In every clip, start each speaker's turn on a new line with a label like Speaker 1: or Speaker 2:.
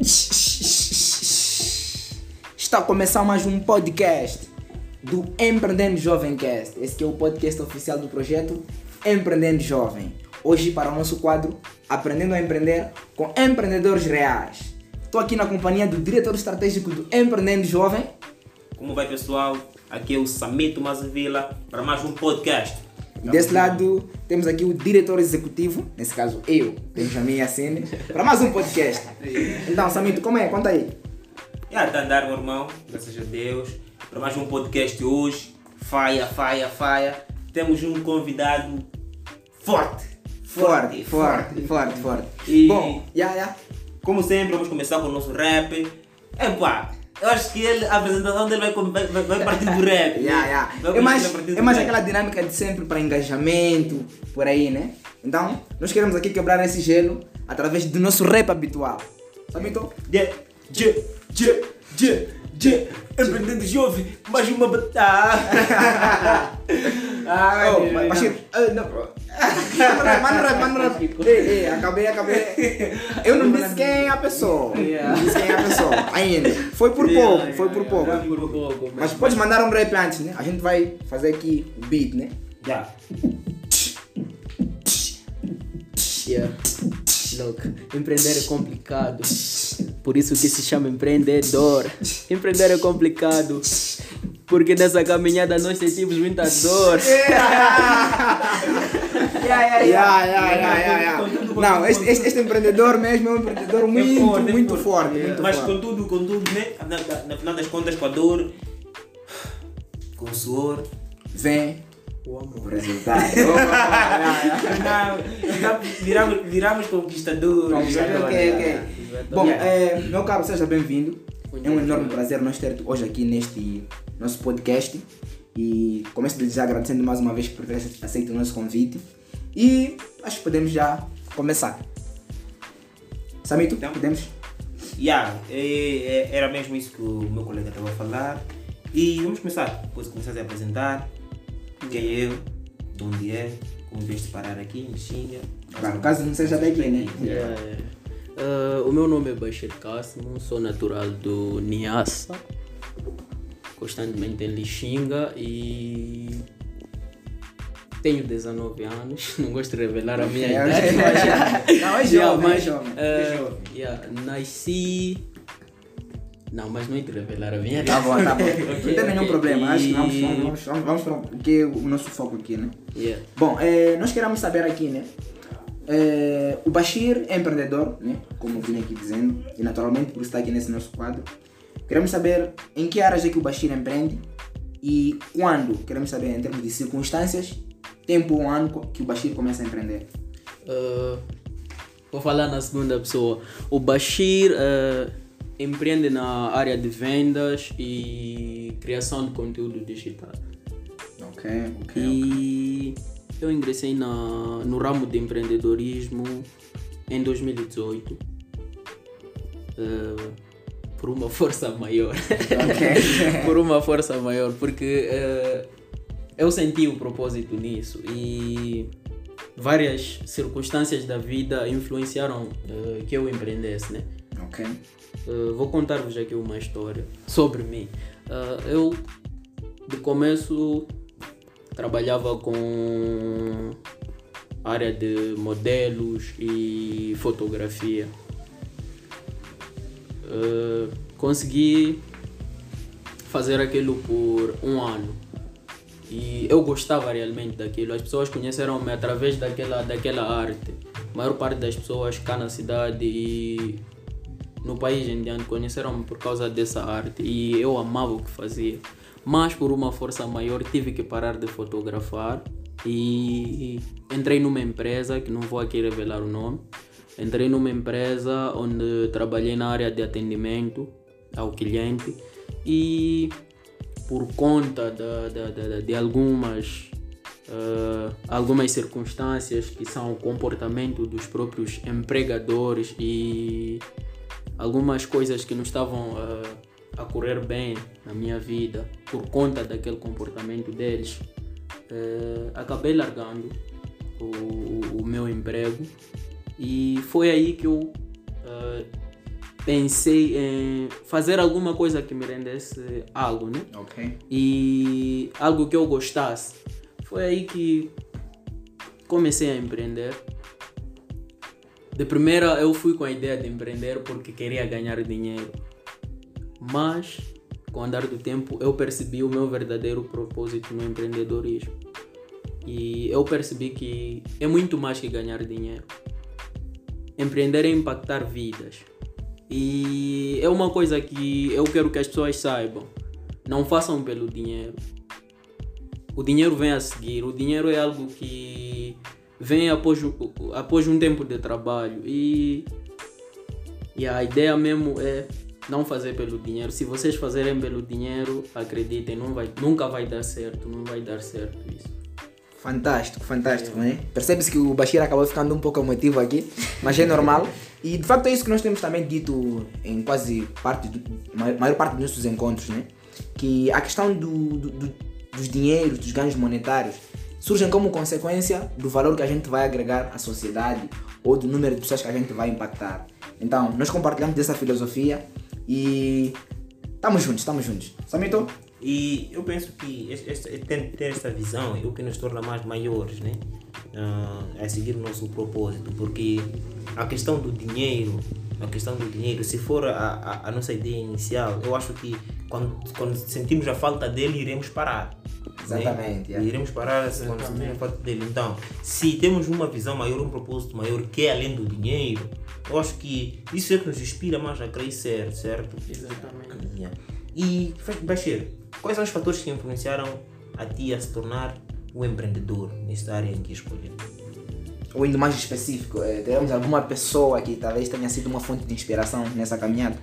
Speaker 1: Está a começar mais um podcast do Empreendendo Jovem Cast. Esse é o podcast oficial do projeto Empreendendo Jovem. Hoje para o nosso quadro Aprendendo a Empreender com Empreendedores Reais. Estou aqui na companhia do diretor estratégico do Empreendendo Jovem.
Speaker 2: Como vai pessoal? Aqui é o Samito Mazavila para mais um podcast.
Speaker 1: E desse lado temos aqui o diretor executivo, nesse caso eu, Benjamin Yassine, para mais um podcast. Então, Samito, como é? Conta aí.
Speaker 2: Já está a andar, meu irmão, graças a Deus. Para mais um podcast hoje. Faia, faia, faia. Temos um convidado forte.
Speaker 1: Forte, forte, forte, forte.
Speaker 2: E-
Speaker 1: Bom, já, já.
Speaker 2: Como sempre, vamos começar com o nosso rap. Epá, eu acho que ele, a apresentação dele vai, vai, vai- partir do rap.
Speaker 1: Yeah, yeah. É mais, é mais aquela dinâmica de sempre para engajamento, por aí, né? Então, nós queremos aqui quebrar esse gelo através do nosso rap habitual. Samito?
Speaker 2: Yeah, yeah, yeah, yeah, yeah. Empreendendo jovem, mais uma batalha.
Speaker 1: Ah, oh, mas Bashir, ah, não. Mano rap, mano rap. Ei, ei, acabei, acabei. Eu não disse quem é a pessoa. Não disse quem é a pessoa. Ainda. Foi por pouco, foi por pouco.
Speaker 3: Foi por pouco.
Speaker 1: Mas podes mandar um rap antes, né? A gente vai fazer aqui o beat, né?
Speaker 2: Já.
Speaker 3: Yeah. Look, empreender é complicado. Por isso que se chama empreendedor. Empreender é complicado. Porque nessa caminhada nós sentimos muita dor.
Speaker 1: Yeah, yeah, yeah, yeah, yeah. Não, este, este, este empreendedor mesmo é um empreendedor muito,
Speaker 2: forte, é
Speaker 1: muito
Speaker 2: forte.
Speaker 1: forte, muito
Speaker 2: Mas
Speaker 1: forte.
Speaker 2: contudo, contudo, né? Na, na, na final das contas, com a dor, com o suor.
Speaker 1: Vem
Speaker 3: O amor.
Speaker 1: o resultado.
Speaker 2: Viramos, viramos conquistadores.
Speaker 1: Conquistador, ok, ok. Bom, é, meu caro, seja bem-vindo. É um enorme prazer nós ter hoje aqui neste nosso podcast. E começo já agradecendo mais uma vez por ter aceito o nosso convite. E acho que podemos já começar. Samito,
Speaker 2: Então.
Speaker 1: podemos?
Speaker 2: Yeah, é- é- era mesmo isso que o meu colega estava a falar. E vamos começar. Depois começar a apresentar quem é eu, de onde é, como vieste parar aqui, em Xinga.
Speaker 1: Claro, caso não seja daqui, né?
Speaker 3: Yeah. Ah, o meu nome é Bashir Cássimo, sou natural do Niassa, constantemente em Lixinga e tenho 19 anos, não gosto de revelar a minha
Speaker 1: É,
Speaker 3: idade,
Speaker 1: é,
Speaker 3: mas
Speaker 1: é. Não, é jovem, é jovem.
Speaker 2: É jovem.
Speaker 3: yeah, nasci. Não, mas não é de revelar a minha
Speaker 1: Tá
Speaker 3: idade.
Speaker 1: bom, tá bom.
Speaker 3: Ok,
Speaker 1: não tem nenhum
Speaker 3: ok.
Speaker 1: problema. Acho que
Speaker 3: E-
Speaker 1: vamos, vamos, vamos, vamos para o que é o nosso foco aqui, né?
Speaker 3: Yeah.
Speaker 1: Bom, eh, nós queremos saber aqui, né? Eh, o Bashir é empreendedor, né? Como eu vim aqui dizendo, e naturalmente por estar aqui nesse nosso quadro. Queremos saber em que áreas é que o Bashir empreende e quando. Queremos saber em termos de circunstâncias, tempo ou ano que o Bashir começa a empreender.
Speaker 3: Uh, vou falar na segunda pessoa. O Bashir uh, empreende na área de vendas e criação de conteúdo digital.
Speaker 1: Ok, ok.
Speaker 3: E eu ingressei na, no ramo de empreendedorismo em 2018. uh, por uma força maior.
Speaker 1: Ok.
Speaker 3: por uma força maior, porque eh, eu senti o propósito nisso e várias circunstâncias da vida influenciaram eh, que eu empreendesse, né?
Speaker 1: ok.
Speaker 3: Eh, vou contar-vos aqui uma história sobre mim. Eh, eu, de começo, trabalhava com área de modelos e fotografia. Eh, consegui fazer aquilo por um ano. E eu gostava realmente daquilo. As pessoas conheceram-me através daquela, daquela arte. A maior parte das pessoas cá na cidade e no país em diante conheceram-me por causa dessa arte. E eu amava o que fazia. Mas por uma força maior tive que parar de fotografar. E entrei numa empresa, que não vou aqui revelar o nome. Entrei numa empresa onde trabalhei na área de atendimento ao cliente e por conta da, da- da- de algumas eh, algumas circunstâncias que são o comportamento dos próprios empregadores e algumas coisas que não estavam eh, a correr bem na minha vida por conta daquele comportamento deles eh, acabei largando o, o meu emprego e foi aí que eu eh, pensei em fazer alguma coisa que me rendesse algo, né?
Speaker 1: Ok.
Speaker 3: E algo que eu gostasse. Foi aí que comecei a empreender. De primeira eu fui com a ideia de empreender porque queria ganhar dinheiro. Mas com o andar do tempo eu percebi o meu verdadeiro propósito no empreendedorismo. E eu percebi que é muito mais que ganhar dinheiro. Empreender é impactar vidas. E é uma coisa que eu quero que as pessoas saibam. Não façam pelo dinheiro. O dinheiro vem a seguir. O dinheiro é algo que vem após, após um tempo de trabalho. E, e a ideia mesmo é não fazer pelo dinheiro. Se vocês fazerem pelo dinheiro, acreditem, não vai, nunca vai dar certo. Não vai dar certo isso.
Speaker 1: Fantástico, fantástico, né? Percebe-se que o Bashir acabou ficando um pouco emotivo aqui, mas é normal. E de facto é isso que nós temos também dito em quase parte, do, ma- maior parte dos nossos encontros, né? Que a questão do, do- do- dos dinheiros, dos ganhos monetários, surgem como consequência do valor que a gente vai agregar à sociedade ou do número de pessoas que a gente vai impactar. Então, nós compartilhamos dessa filosofia e estamos juntos, estamos juntos. Samito?
Speaker 2: E eu penso que este- este- ter, ter esta visão é o que nos torna mais maiores, né? A seguir o nosso propósito, porque a questão do dinheiro, a questão do dinheiro, se for a, a, a nossa ideia inicial, eu acho que quando, quando sentimos a falta dele, iremos parar. né?
Speaker 1: Exatamente, é.
Speaker 2: Iremos parar se quando sentimos a falta dele. Então, se temos uma visão maior, um propósito maior que é além do dinheiro, eu acho que isso é que nos inspira mais a crescer, certo?
Speaker 3: Exatamente.
Speaker 2: Yeah. E, Bashir, quais são os fatores que influenciaram a ti a se tornar um empreendedor nesta área em que escolheu?
Speaker 1: Ou indo mais específico, teremos alguma pessoa que talvez tenha sido uma fonte de inspiração nessa caminhada?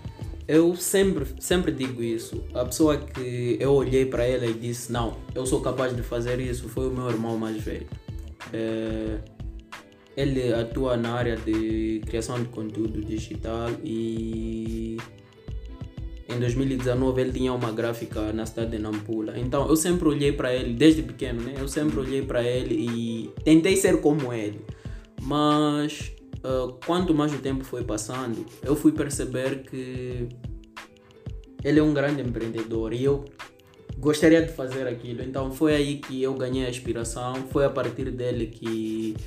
Speaker 3: Eu sempre, sempre digo isso. A pessoa que eu olhei para ela e disse: Não, eu sou capaz de fazer isso, foi o meu irmão mais velho. É, ele atua na área de criação de conteúdo digital e em 2019 ele tinha uma gráfica na cidade de Nampula. Então eu sempre olhei para ele, desde pequeno, né? Eu sempre olhei para ele e tentei ser como ele. Mas ah, quanto mais o tempo foi passando, eu fui perceber que ele é um grande empreendedor e eu gostaria de fazer aquilo. Então foi aí que eu ganhei a inspiração, foi a partir dele que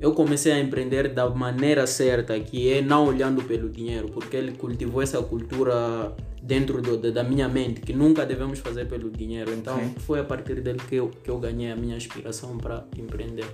Speaker 3: eu comecei a empreender da maneira certa, que é não olhando pelo dinheiro, porque ele cultivou essa cultura dentro do- da- minha mente, que nunca devemos fazer pelo dinheiro. Então
Speaker 1: Ok.
Speaker 3: foi a partir dele que eu, que eu ganhei a minha inspiração para empreender.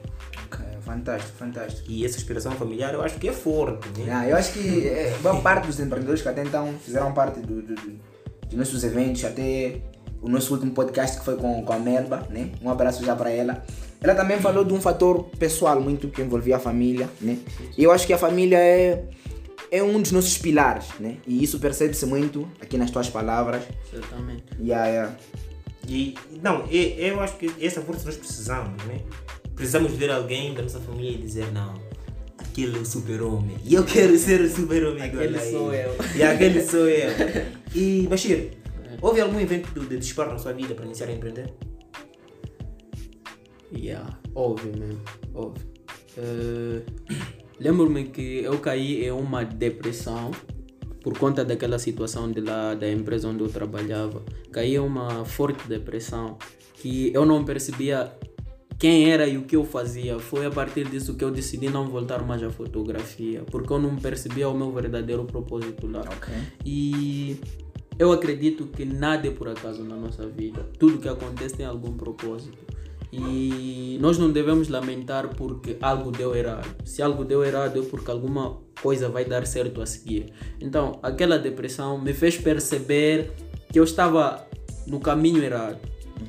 Speaker 1: Ok, fantástico, fantástico.
Speaker 2: E essa inspiração familiar eu acho que é forte, né?
Speaker 1: Ah, eu acho que eh, boa parte dos empreendedores que até então fizeram parte do, do- do- de nossos eventos, até o nosso último podcast que foi com, com a Melba, né? Um abraço já para ela. Ela também falou de um fator pessoal muito que envolvia a família, né? E eu acho que a família é, é um dos nossos pilares, né? E isso percebe-se muito aqui nas tuas palavras.
Speaker 3: Certamente.
Speaker 1: Yeah, yeah.
Speaker 2: E, não, eu acho que essa força nós precisamos, né? Precisamos ver alguém da nossa família e dizer, não, aquele é o super-homem. E eu quero ser o super-homem igual
Speaker 3: Aquele
Speaker 2: a
Speaker 3: sou eu.
Speaker 2: E aquele sou eu. E, Bashir, houve algum evento de, de disparo na sua vida para iniciar a empreender?
Speaker 3: Yeah, óbvio mesmo, óbvio. Eh, Lembro-me que eu caí em uma depressão por conta daquela situação de lá, da empresa onde eu trabalhava. Caí em uma forte depressão que eu não percebia quem era e o que eu fazia. Foi a partir disso que eu decidi não voltar mais à fotografia, porque eu não percebia o meu verdadeiro propósito lá.
Speaker 1: Ok.
Speaker 3: E eu acredito que nada é por acaso na nossa vida. Tudo que acontece tem algum propósito. E nós não devemos lamentar porque algo deu errado. Se algo deu errado é porque alguma coisa vai dar certo a seguir. Então, aquela depressão me fez perceber que eu estava no caminho errado,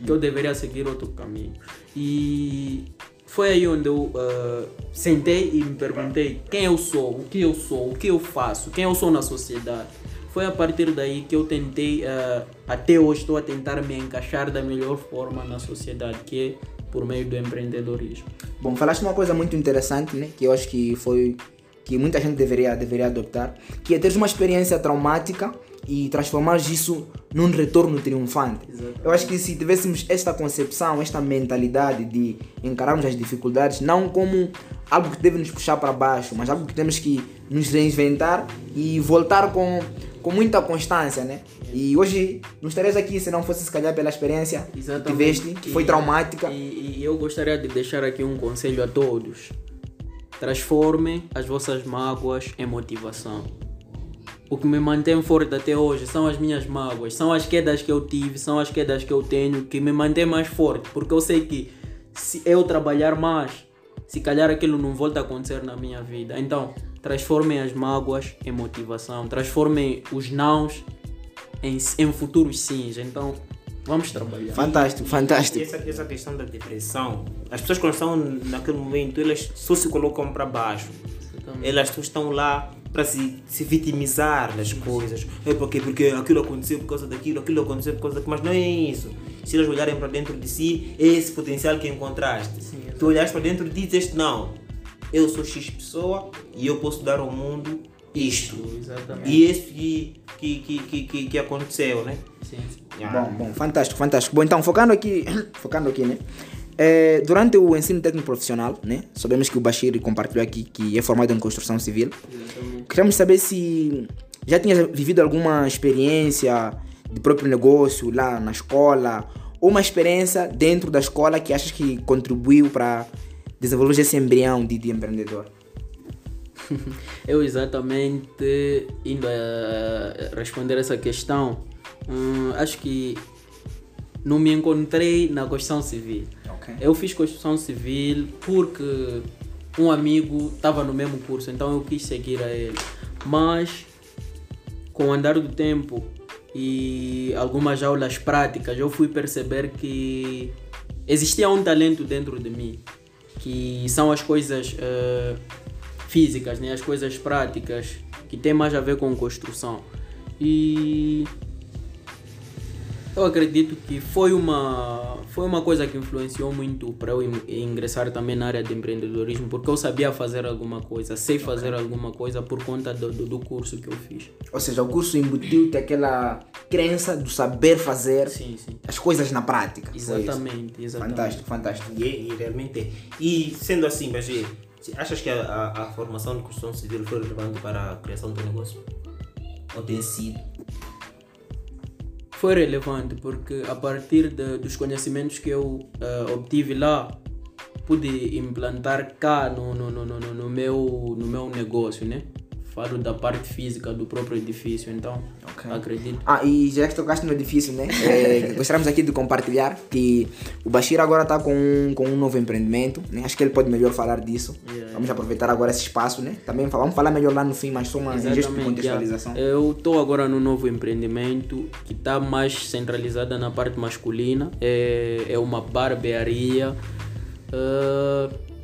Speaker 3: que eu deveria seguir outro caminho. E foi aí onde eu ah, sentei e me perguntei quem eu sou, o que eu sou, o que eu faço, quem eu sou na sociedade. Foi a partir daí que eu tentei, ah, até hoje estou a tentar me encaixar da melhor forma na sociedade, que é por meio do empreendedorismo.
Speaker 1: Bom, falaste uma coisa muito interessante, né? Que eu acho que foi que muita gente deveria, deveria adoptar, que é ter uma experiência traumática e transformar isso num retorno triunfante.
Speaker 3: Exatamente.
Speaker 1: Eu acho que se tivéssemos esta concepção, esta mentalidade de encararmos as dificuldades não como algo que deve nos puxar para baixo, mas algo que temos que nos reinventar e voltar com, com muita constância, né? E hoje não estarias aqui se não fosse se calhar pela experiência que tiveste, que foi traumática.
Speaker 3: E, e eu gostaria de deixar aqui um conselho a todos. Transformem as vossas mágoas em motivação. O que me mantém forte até hoje são as minhas mágoas, são as quedas que eu tive, são as quedas que eu tenho que me mantém mais forte, porque eu sei que se eu trabalhar mais, se calhar aquilo não volta a acontecer na minha vida. Então, transformem as mágoas em motivação, transformem os nãos em, em futuros sims. Então, vamos trabalhar.
Speaker 1: Fantástico,
Speaker 2: E
Speaker 1: fantástico.
Speaker 2: essa, essa questão da depressão, as pessoas quando estão naquele momento, elas só se colocam para baixo. Elas só estão lá para se, se vitimizar das coisas. É porque, porque aquilo aconteceu por causa daquilo, aquilo aconteceu por causa daquilo, mas não é isso. Se elas olharem para dentro de si, é esse potencial que encontraste. tu olhaste para dentro e dizeste, não, eu sou X pessoa e eu posso dar ao mundo isto.
Speaker 3: Exatamente.
Speaker 2: E esse que, que, que, que, que, aconteceu, né?
Speaker 3: Sim, sim.
Speaker 1: Bom, bom, fantástico, fantástico. Bom, então, focando aqui, focando aqui, né? É, durante o ensino técnico profissional, né? Sabemos que o Bashir compartilhou aqui que é formado em construção civil. Queremos saber se já tinha vivido alguma experiência de próprio negócio lá na escola ou uma experiência dentro da escola que achas que contribuiu para desenvolver esse embrião de, de empreendedor.
Speaker 3: Eu exatamente indo a responder essa questão, hum, acho que não me encontrei na construção civil.
Speaker 1: Ok.
Speaker 3: Eu fiz construção civil porque um amigo estava no mesmo curso, então eu quis seguir a ele. Mas com o andar do tempo e algumas aulas práticas, eu fui perceber que existia um talento dentro de mim, que são as coisas eh, físicas, né? as coisas práticas, que tem mais a ver com construção. E eu acredito que foi uma, foi uma coisa que influenciou muito para eu in- ingressar também na área de empreendedorismo, porque eu sabia fazer alguma coisa, sei fazer alguma coisa por conta do, do, do curso que eu fiz.
Speaker 1: Ou seja, o curso embutiu-te aquela crença do saber fazer
Speaker 3: Sim, sim.
Speaker 1: as coisas na prática.
Speaker 3: Exatamente, exatamente.
Speaker 1: Fantástico, fantástico.
Speaker 2: E, e realmente é. E sendo assim, Bagê, achas que a, a, a formação de construção civil foi relevante para a criação do negócio? Ou tem sido?
Speaker 3: Foi relevante porque a partir de- dos conhecimentos que eu eh, obtive lá, pude implantar cá no, no, no, no- no meu, no meu negócio, né? Falo da parte física do próprio edifício, então
Speaker 1: Ok.
Speaker 3: acredito.
Speaker 1: Ah, e já que tocaste no edifício, né? É, gostaríamos aqui de compartilhar que o Bashir agora está com, um- com um novo empreendimento, né? Acho que ele pode melhor falar disso.
Speaker 3: Yeah,
Speaker 1: Vamos aproveitar agora esse espaço, né? Também vamos falar melhor lá no fim, mas só uma em gesto de contextualização.
Speaker 3: yeah. Eu estou agora num novo empreendimento que está mais centralizada na parte masculina. É, é uma barbearia.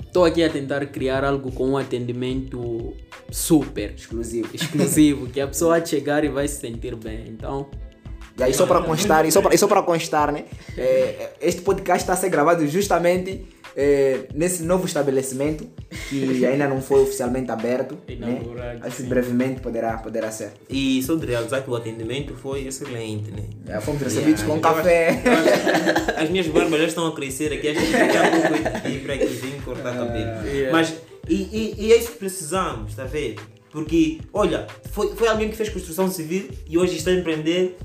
Speaker 3: Estou aqui a tentar criar algo com um atendimento super
Speaker 1: Exclusivo.
Speaker 3: exclusivo, que a pessoa vai chegar e vai se sentir bem. Então,
Speaker 1: E aí, só para constar, e só para, constar, né? É, este podcast está a ser gravado justamente é, nesse novo estabelecimento que ainda não foi oficialmente aberto. Né? Acho que brevemente poderá, poderá ser.
Speaker 2: E só de realçar que o atendimento foi excelente, né?
Speaker 1: É, fomos recebidos
Speaker 2: Yeah,
Speaker 1: com café.
Speaker 2: As minhas barbas já estão a crescer aqui, acho que daqui a pouco eu tenho para aqui, vem cortar cabelo.
Speaker 3: Yeah.
Speaker 2: Mas, e, e, e é isso que precisamos, está a ver? Porque, olha, foi, foi alguém que fez construção civil e hoje está a empreender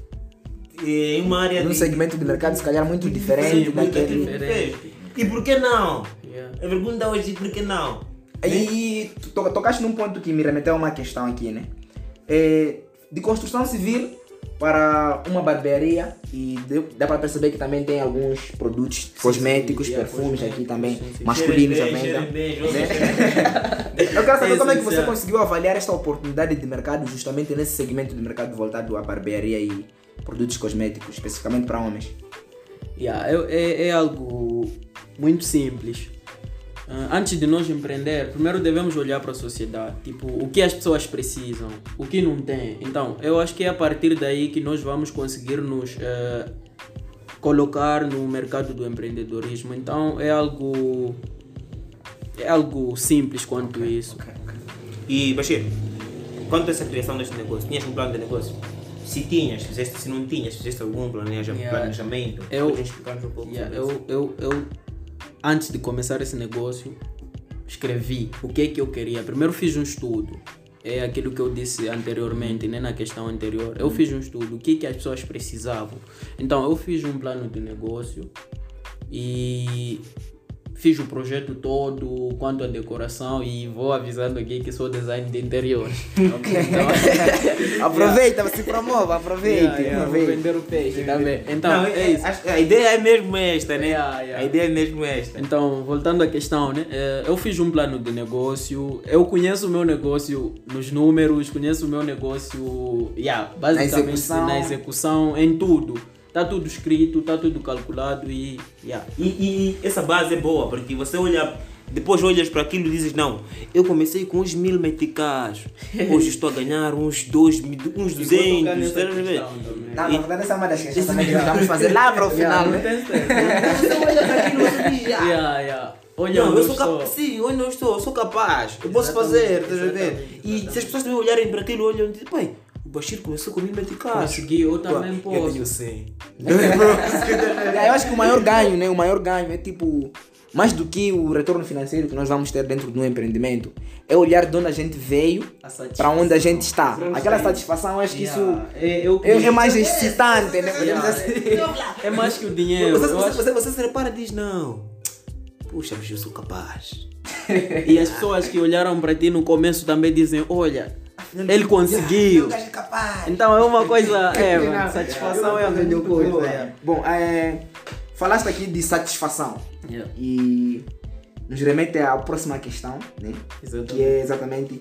Speaker 2: eh, em uma área
Speaker 1: Num
Speaker 2: de...
Speaker 1: segmento de mercado, se calhar, muito diferente
Speaker 2: Sim, muito
Speaker 1: daquele.
Speaker 2: diferente. E por que não?
Speaker 3: yeah.
Speaker 2: A pergunta hoje é por que não?
Speaker 1: E tu to- tocaste num ponto que me remeteu a uma questão aqui, né? É, de construção civil para uma barbearia e deu- dá para perceber que também tem alguns produtos cosméticos,
Speaker 3: yeah,
Speaker 1: perfumes aqui também,
Speaker 3: sim, sim.
Speaker 1: masculinos à venda.
Speaker 2: jovens,
Speaker 1: né? Eu quero saber
Speaker 3: É
Speaker 1: como é que você conseguiu avaliar esta oportunidade de mercado justamente nesse segmento de mercado voltado à barbearia e produtos cosméticos, especificamente para homens.
Speaker 3: Yeah, é, é, é algo muito simples. Ah, antes de nós empreender, primeiro devemos olhar para a sociedade, tipo, o que as pessoas precisam, o que não tem. Então, eu acho que é a partir daí que nós vamos conseguir nos eh, colocar no mercado do empreendedorismo. Então, é algo é algo simples quanto isso.
Speaker 2: E Bashir, quanto a essa criação deste negócio, tinhas um plano de negócio? Se tinhas, fizeste, se não tinhas, fizeste algum planeja-
Speaker 3: Yeah.
Speaker 2: planejamento?
Speaker 3: Eu-
Speaker 2: um pouco
Speaker 3: Yeah,
Speaker 2: sobre isso?
Speaker 3: eu, eu, eu, antes de começar esse negócio, escrevi o que é que eu queria. Primeiro fiz um estudo. É aquilo que eu disse anteriormente, né, na questão anterior. Eu fiz um estudo, o que, que as pessoas precisavam. Então, eu fiz um plano de negócio e fiz o projeto todo quanto à decoração e vou avisando aqui que sou design de interiores. ok? Então,
Speaker 1: Aproveita, se promova, aproveite.
Speaker 3: yeah, yeah, vou vender o peixe também. Então,
Speaker 2: Não,
Speaker 3: é isso.
Speaker 2: acho- A ideia é mesmo esta, né?
Speaker 3: Yeah, yeah.
Speaker 2: A ideia é mesmo esta.
Speaker 3: Então, voltando à questão, né? eh, Eu fiz um plano de negócio, eu conheço o meu negócio nos números, conheço o meu negócio, yeah, basicamente
Speaker 1: execução.
Speaker 3: na execução, em tudo. Tá tudo escrito, tá tudo calculado e yeah.
Speaker 2: E, e essa base é boa, porque você olha, depois olhas para aquilo e dizes, não, eu comecei com uns mil meticais, hoje estou a ganhar uns dois, mil- uns duzentos, estás a ver?
Speaker 1: Não, na verdade essa é uma das questões também que vamos fazer lá para o final, né?
Speaker 3: yeah, yeah. Olha,
Speaker 2: Não, eu sou capaz, sim, onde eu estou, eu sou capaz, eu posso fazer, estás a ver? E se as pessoas também olharem para aquilo, olham e dizem, pai, Bashir começou com mil meticais.
Speaker 3: Consegui, eu também
Speaker 2: Eu
Speaker 3: posso.
Speaker 2: tenho 100.
Speaker 1: Eu acho que o maior ganho, né? O maior ganho é tipo, mais do que o retorno financeiro que nós vamos ter dentro de um empreendimento, é olhar de onde a gente veio para onde a gente está. Aquela satisfação, eu acho que isso
Speaker 3: Yeah. É, eu
Speaker 1: é, é mais excitante, né? Podemos
Speaker 3: Yeah.
Speaker 1: dizer assim.
Speaker 3: É mais que o dinheiro.
Speaker 2: Você,
Speaker 3: eu
Speaker 2: você,
Speaker 3: acho-
Speaker 2: você, você se repara e diz, não, puxa, bicho, eu sou capaz.
Speaker 3: E as pessoas que olharam para ti no começo também dizem, olha, ele conseguiu. Então é uma coisa, é, mano, satisfação é a melhor coisa. é.
Speaker 1: Bom, é, falaste aqui de satisfação
Speaker 3: Yeah.
Speaker 1: e nos remete à próxima questão, né?
Speaker 3: Exatamente.
Speaker 1: Que é exatamente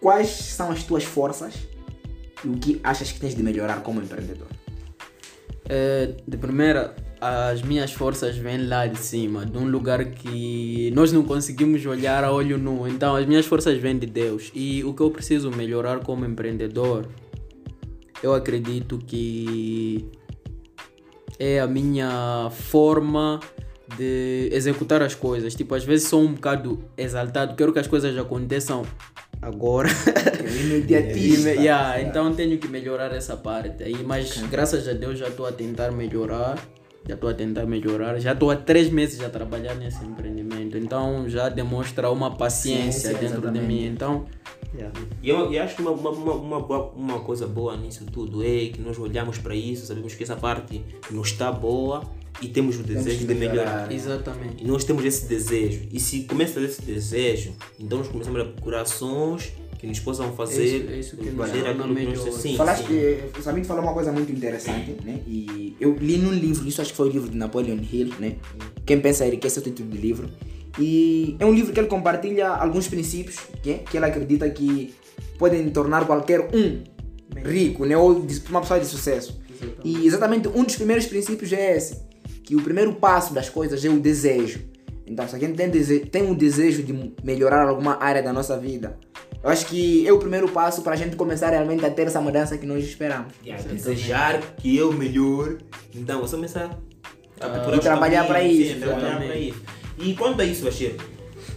Speaker 1: quais são as tuas forças e o que achas que tens de melhorar como empreendedor.
Speaker 3: É, de primeira, as minhas forças vêm lá de cima, de um lugar que nós não conseguimos olhar a olho nu. Então, as minhas forças vêm de Deus. E o que eu preciso melhorar como empreendedor, eu acredito que é a minha forma de executar as coisas. Tipo, às vezes sou um bocado exaltado, quero que as coisas aconteçam agora.
Speaker 1: Imediatista.
Speaker 3: E, yeah, então tenho que melhorar essa parte aí, mas graças a Deus já estou a tentar melhorar. Já estou a tentar melhorar. Já estou há três meses a trabalhar nesse empreendimento. Então já demonstra uma paciência
Speaker 1: Ciência,
Speaker 3: dentro de mim. Então, yeah.
Speaker 2: E eu, eu acho que uma, uma, uma, uma, coisa boa nisso tudo é que nós olhamos para isso, sabemos que essa parte não está boa e temos o desejo
Speaker 1: que
Speaker 2: de
Speaker 1: melhorar.
Speaker 2: melhorar.
Speaker 3: exatamente.
Speaker 2: E nós temos esse desejo. E se começa esse desejo, então nós começamos a procurar ações que nos possam fazer
Speaker 3: isso- é isso que torna
Speaker 2: aquilo que nós
Speaker 3: melhor.
Speaker 2: sim,
Speaker 1: Falaste
Speaker 2: sim.
Speaker 1: que o Samit falou uma coisa muito interessante, né? E eu li num livro, isso acho que foi o livro de Napoleon Hill, né? Quem pensa enriquece é o título do livro. E é um livro que ele compartilha alguns princípios que, que ele acredita que podem tornar qualquer um rico, né? Ou uma pessoa de sucesso. E exatamente um dos primeiros princípios é esse, que o primeiro passo das coisas é o desejo. Então, se a gente tem, dese tem um desejo de melhorar alguma área da nossa vida, eu acho que é o primeiro passo para a gente começar realmente a ter essa mudança que nós esperamos.
Speaker 2: Yeah, desejar que eu melhor. Então, você começar a procurar os
Speaker 1: trabalhar para isso,
Speaker 2: sim, trabalhar para isso. E quanto a isso, Bashir,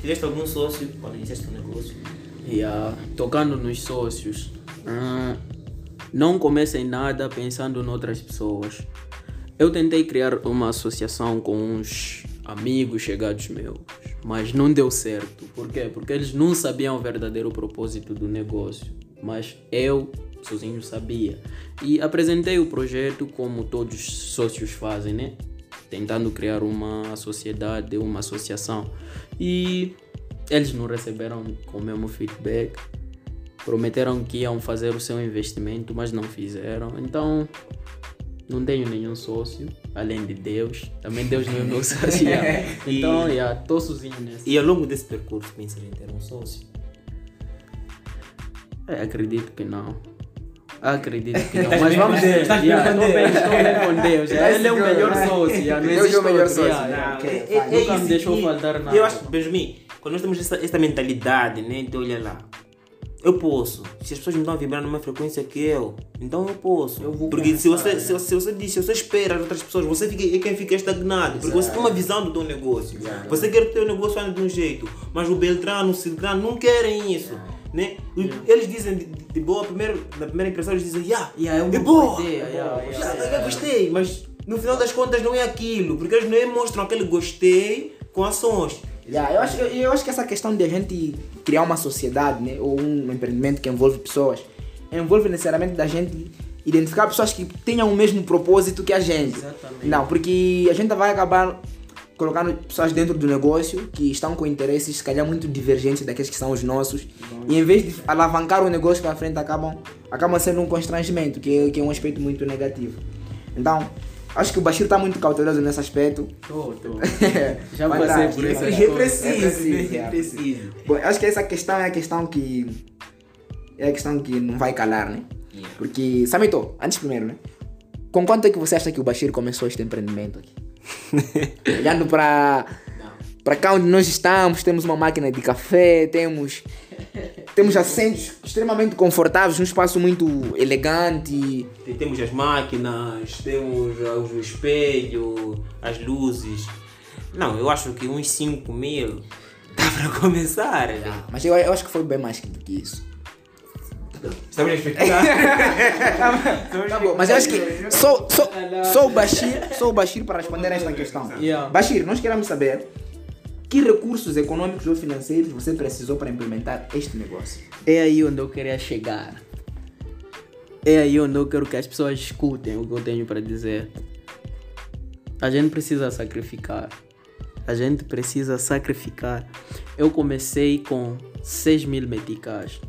Speaker 2: tiveste algum sócio quando iniciaste o negócio?
Speaker 3: Yeah. Tocando nos sócios, hum, não comecem nada pensando noutras pessoas. Eu tentei criar uma associação com uns amigos chegados meus, mas não deu certo. Por quê? Porque eles não sabiam o verdadeiro propósito do negócio, mas eu sozinho sabia. E apresentei o projeto como todos os sócios fazem, né? Tentando criar uma sociedade, uma associação. E eles não receberam o mesmo feedback. Prometeram que iam fazer o seu investimento, mas não fizeram. Então, não tenho nenhum sócio, além de Deus. Também Deus não é meu sócio. yeah. Então, estou sozinho nessa.
Speaker 2: E ao longo desse percurso, pensas em ter um sócio?
Speaker 3: É, acredito que não. Acredito que não.
Speaker 2: Estás
Speaker 3: Mas vamos ver. Yeah, Estou bem, com Deus. Ele é o melhor sócio. yeah,
Speaker 1: Deus é o melhor sócio,
Speaker 3: yeah, yeah. Nunca me deixou faltar nada.
Speaker 2: Eu acho, Benjamin, quando nós temos essa, essa mentalidade, né, de olha lá, eu posso. Se as pessoas me estão a vibrar numa frequência que eu, então eu posso.
Speaker 3: Eu vou
Speaker 2: porque se você, se, você- se você diz, se você espera as outras pessoas, você fica, é quem fica estagnado. Porque você tem uma visão do teu negócio. Você quer que o teu negócio de um jeito, mas o Beltrano, o Ciclano não querem isso. Né? Eles dizem de, de boa, primeiro, na primeira impressão, eles dizem, yeah,
Speaker 3: Yeah, é uma
Speaker 2: é
Speaker 3: boa yeah,
Speaker 2: yeah,
Speaker 3: yeah,
Speaker 2: gostei, mas no final das contas não é aquilo, porque eles não mostram aquele gostei com ações.
Speaker 1: Yeah, eu, acho, eu, eu acho que essa questão de a gente criar uma sociedade né, ou um empreendimento que envolve pessoas envolve necessariamente da gente identificar pessoas que tenham o mesmo propósito que a gente.
Speaker 3: Exatamente.
Speaker 1: Não, porque a gente vai acabar colocando pessoas dentro do negócio que estão com interesses, se calhar, muito divergentes daqueles que são os nossos. E em vez de alavancar o negócio para frente, acabam, acabam sendo um constrangimento, que é, que é um aspecto muito negativo. Então, acho que o Bashir está muito cauteloso nesse aspecto.
Speaker 3: Tô, tô. Já
Speaker 1: Vai
Speaker 3: passei por
Speaker 1: é preciso,
Speaker 3: coisas.
Speaker 1: é preciso,
Speaker 2: é
Speaker 1: é
Speaker 2: preciso.
Speaker 1: Bom, acho que essa questão é a questão que. É a questão que não vai calar, né? Porque, Samito, antes primeiro, né? Com quanto é que você acha que o Bashir começou este empreendimento aqui? Olhando para para cá onde nós estamos, temos uma máquina de café, temos temos assentos extremamente confortáveis, um espaço muito elegante.
Speaker 2: Tem- Temos as máquinas, temos ah, o espelho, as luzes. Não, eu acho que uns 5 mil dá para começar. né?
Speaker 1: Mas eu, eu acho que foi bem mais do que isso.
Speaker 2: Estamos a expectar.
Speaker 1: Tá bom, mas eu acho que sou, sou, sou o Bashir, sou o Bashir para responder a esta questão. Bashir, nós queremos saber que recursos econômicos ou financeiros você precisou para implementar este negócio.
Speaker 3: É aí onde eu queria chegar. É aí onde eu quero que as pessoas escutem o que eu tenho para dizer. A gente precisa sacrificar. A gente precisa sacrificar. Eu comecei com 6 mil meticais.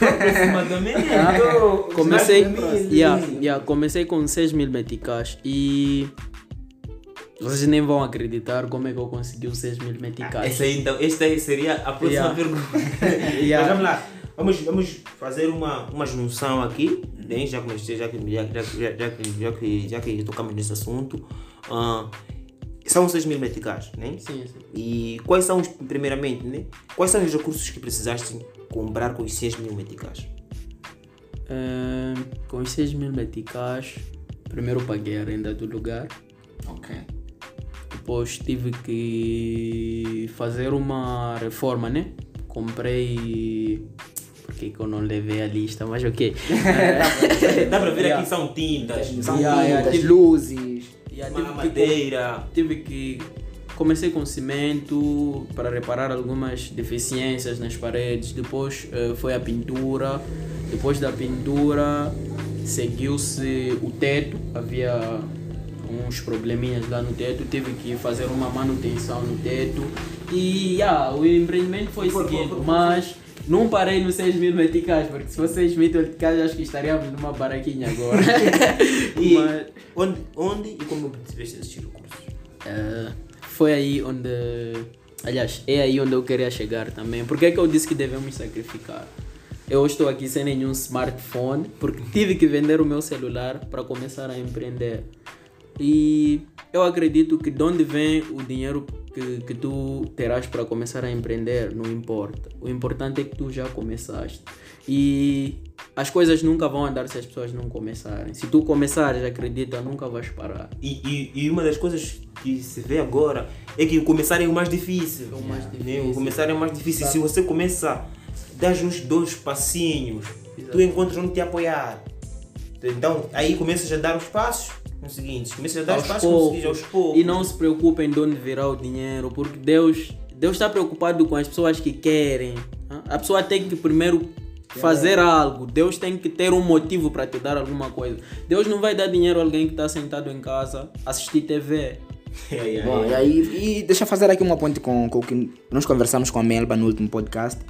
Speaker 2: Aproximadamente.
Speaker 3: Comecei,
Speaker 2: Mais
Speaker 3: yeah, yeah, comecei com 6 mil meticais e vocês nem vão acreditar como é que eu consegui os 6 mil meticais.
Speaker 2: Essa aí, então, esta aí seria a próxima
Speaker 3: Yeah.
Speaker 2: pergunta.
Speaker 3: Yeah.
Speaker 2: Mas vamos lá. Vamos, vamos fazer uma, uma junção aqui, né? já, comecei, já, que, já, já, já, já, que, já, que, já que tocamos nesse assunto. Ah, são 6 mil meticais, né?
Speaker 3: Sim, sim.
Speaker 2: E quais são, os, primeiramente, né? Quais são os recursos que precisaste comprar com os 6 mil meticais?
Speaker 3: Eh, com os 6 mil meticais, primeiro paguei a renda do lugar.
Speaker 1: Ok.
Speaker 3: Depois tive que fazer uma reforma, né? Comprei. Por que, que eu não levei a lista? Mas ok.
Speaker 2: Dá para ver
Speaker 3: Yeah.
Speaker 2: aqui são tintas,
Speaker 1: São
Speaker 3: Yeah,
Speaker 1: tintas,
Speaker 3: tive-
Speaker 1: luzes.
Speaker 3: Yeah, que
Speaker 2: madeira.
Speaker 3: tive que comecei com cimento para reparar algumas deficiências nas paredes depois eh, foi a pintura depois da pintura seguiu-se o teto havia uns probleminhas lá no teto tive que fazer uma manutenção no teto e yeah, o empreendimento foi seguindo mas não parei nos 6 mil meticais, porque se fosse 6 mil meticais acho que estaríamos numa baraquinha agora.
Speaker 2: E
Speaker 3: Mas-
Speaker 2: onde, onde e como tiveste esses recursos?
Speaker 3: Eh, foi aí onde. Aliás, é aí onde eu queria chegar também. Por que, é que eu disse que devemos sacrificar? Eu estou aqui sem nenhum smartphone porque tive que vender o meu celular para começar a empreender. E eu acredito que de onde vem o dinheiro que, que tu terás para começar a empreender não importa. O importante é que tu já começaste. E as coisas nunca vão andar se as pessoas não começarem. Se tu começares, acredita, nunca vais parar.
Speaker 2: E, e, e uma das coisas que se vê agora é que começar é o mais difícil.
Speaker 3: É o mais
Speaker 2: Né?
Speaker 3: difícil.
Speaker 2: O começar é o mais difícil. Se você começa, dá uns dois passinhos, tu encontras onde te apoiar. Então, aí começas a dar os passos no seguinte, começas a dar os
Speaker 3: aos
Speaker 2: passos
Speaker 3: poucos.
Speaker 2: aos poucos.
Speaker 3: E não se preocupem de onde virá o dinheiro, porque Deus Deus está preocupado com as pessoas que querem. hã? A pessoa tem que primeiro fazer algo. Deus tem que ter um motivo para te dar alguma coisa. Deus não vai dar dinheiro a alguém que está sentado em casa assistir TV.
Speaker 1: Bom, e aí, e deixa eu fazer aqui uma ponte com, com o que nós conversamos com a Melba no último podcast.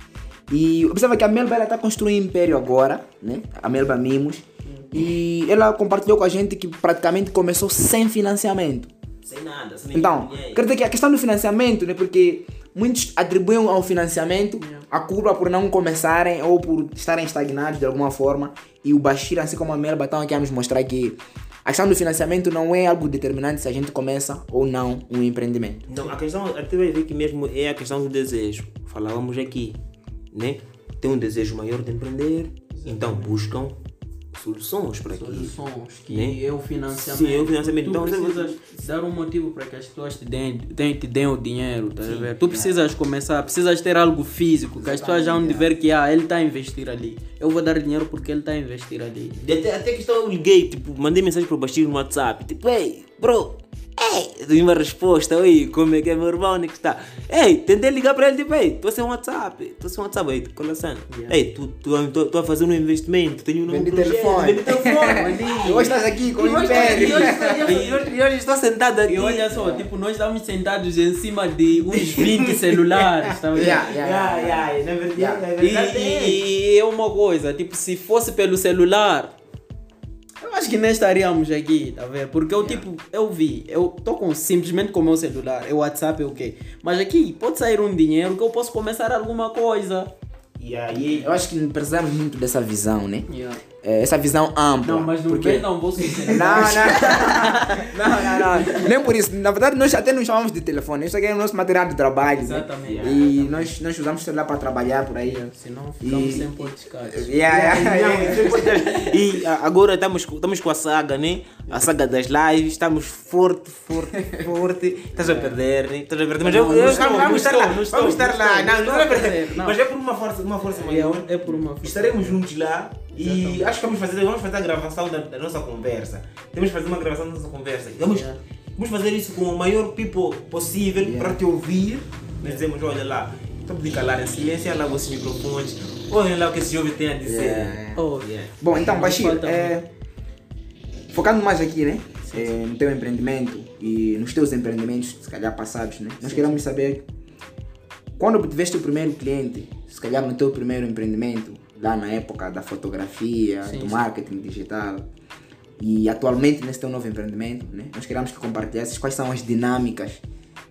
Speaker 1: E observa que a Melba está construindo um império agora, né? A Melba Mimos. E ela compartilhou com a gente que praticamente começou sem financiamento.
Speaker 2: Sem nada, sem
Speaker 1: Então, quer dizer que a questão do financiamento, né? Porque muitos atribuem ao financiamento a culpa por não começarem ou por estarem estagnados de alguma forma. E o Bashir, assim como a Melba, estão aqui a nos mostrar que a questão do financiamento não é algo determinante se a gente começa ou não um empreendimento.
Speaker 2: Então, a questão, até vai ver que mesmo é a questão do desejo. Falávamos aqui, né? têm um desejo maior de empreender, então buscam soluções para aquilo.
Speaker 3: Soluções, que
Speaker 2: Né?
Speaker 3: é o financiamento.
Speaker 2: Sim, é o financiamento.
Speaker 3: Tu
Speaker 2: Então,
Speaker 3: precisas dar um motivo para que as pessoas te deem, te deem o dinheiro, tá a ver? Tu precisas começar, precisas ter algo físico, que as pessoas já te ver que ah, ele está a investir ali. Eu vou dar dinheiro porque ele está a investir ali.
Speaker 2: Até, até que eu liguei, tipo, mandei mensagem pro Bastilho no WhatsApp, tipo, ei, bro, ei, dei uma resposta, oi, como é que é meu irmão, onde é que está? Ei, tentei ligar para ele, tipo, ei, estou sem WhatsApp, estou sem WhatsApp, ei, coração, ei, tu estou a fazer um investimento, tenho um novo
Speaker 1: Vendi
Speaker 2: projeto,
Speaker 1: telefone.
Speaker 2: vendi telefone,
Speaker 1: hoje estás aqui com o
Speaker 2: hoje-
Speaker 1: Império.
Speaker 2: e hoje- e hoje- e hoje- e hoje estou sentado aqui.
Speaker 3: E olha só, tipo, nós estamos sentados em cima de uns 20 celulares, tá vendo?
Speaker 1: Yeah, yeah,
Speaker 2: Yeah,
Speaker 1: yeah.
Speaker 2: yeah, verdade,
Speaker 1: Yeah.
Speaker 3: E,
Speaker 2: verdade é.
Speaker 3: e- e é uma coisa, tipo, se fosse pelo celular, acho que nem estaríamos aqui, tá vendo? Porque eu, tipo, eu vi, eu tô com, simplesmente com o meu celular, é o WhatsApp, é o quê? Mas aqui pode sair um dinheiro que eu posso começar alguma coisa.
Speaker 2: E aí,
Speaker 1: Eu acho que precisamos muito dessa visão, né?
Speaker 3: Yeah.
Speaker 1: É, essa visão ampla.
Speaker 3: Não, mas no
Speaker 1: porque...
Speaker 3: bem não vou ser
Speaker 1: Não, não. não, não, não. Nem por isso. Na verdade, nós até nos chamamos de telefone. Isso aqui é o nosso material de trabalho. né?
Speaker 3: Exatamente.
Speaker 1: E nós, nós usamos celular para trabalhar por aí.
Speaker 3: Senão ficamos
Speaker 1: E-
Speaker 3: sem podcast.
Speaker 1: Yeah, yeah,
Speaker 2: Não,
Speaker 1: yeah.
Speaker 2: isso é importante. E agora estamos, com- estamos com a saga, né? A saga das lives, estamos forte, forte, forte. Estás a perder, né? Estás a perder. Mas eu,
Speaker 3: Não,
Speaker 2: eu,
Speaker 3: não estou,
Speaker 2: vamos,
Speaker 3: não
Speaker 2: vamos estar lá.
Speaker 3: não
Speaker 2: vamos estar
Speaker 3: não
Speaker 2: lá. Não,
Speaker 3: não
Speaker 2: não
Speaker 3: não.
Speaker 2: Mas é por uma força, uma força maior.
Speaker 3: É, é por uma
Speaker 2: Estaremos juntos lá e acho que vamos fazer, vamos fazer a gravação da, da nossa conversa. Temos que fazer uma gravação da nossa conversa. Vamos,
Speaker 3: Yeah.
Speaker 2: vamos fazer isso com o maior people possível para te ouvir. Nós dizemos, olha lá, estou de calar em silêncio, lá os microfones, olha lá o que esse jovem tem a dizer.
Speaker 1: Yeah.
Speaker 3: Oh,
Speaker 2: Yeah.
Speaker 1: Bom, então, Bashir, é, focando mais aqui, né? É, no teu empreendimento e nos teus empreendimentos, se calhar passados, né? Nós queremos saber quando tiveste o primeiro cliente, se calhar no teu primeiro empreendimento, lá na época da fotografia,
Speaker 3: Sim,
Speaker 1: do
Speaker 3: sim.
Speaker 1: marketing digital e atualmente nesse teu novo empreendimento, né? Nós queremos que compartilhasses quais são as dinâmicas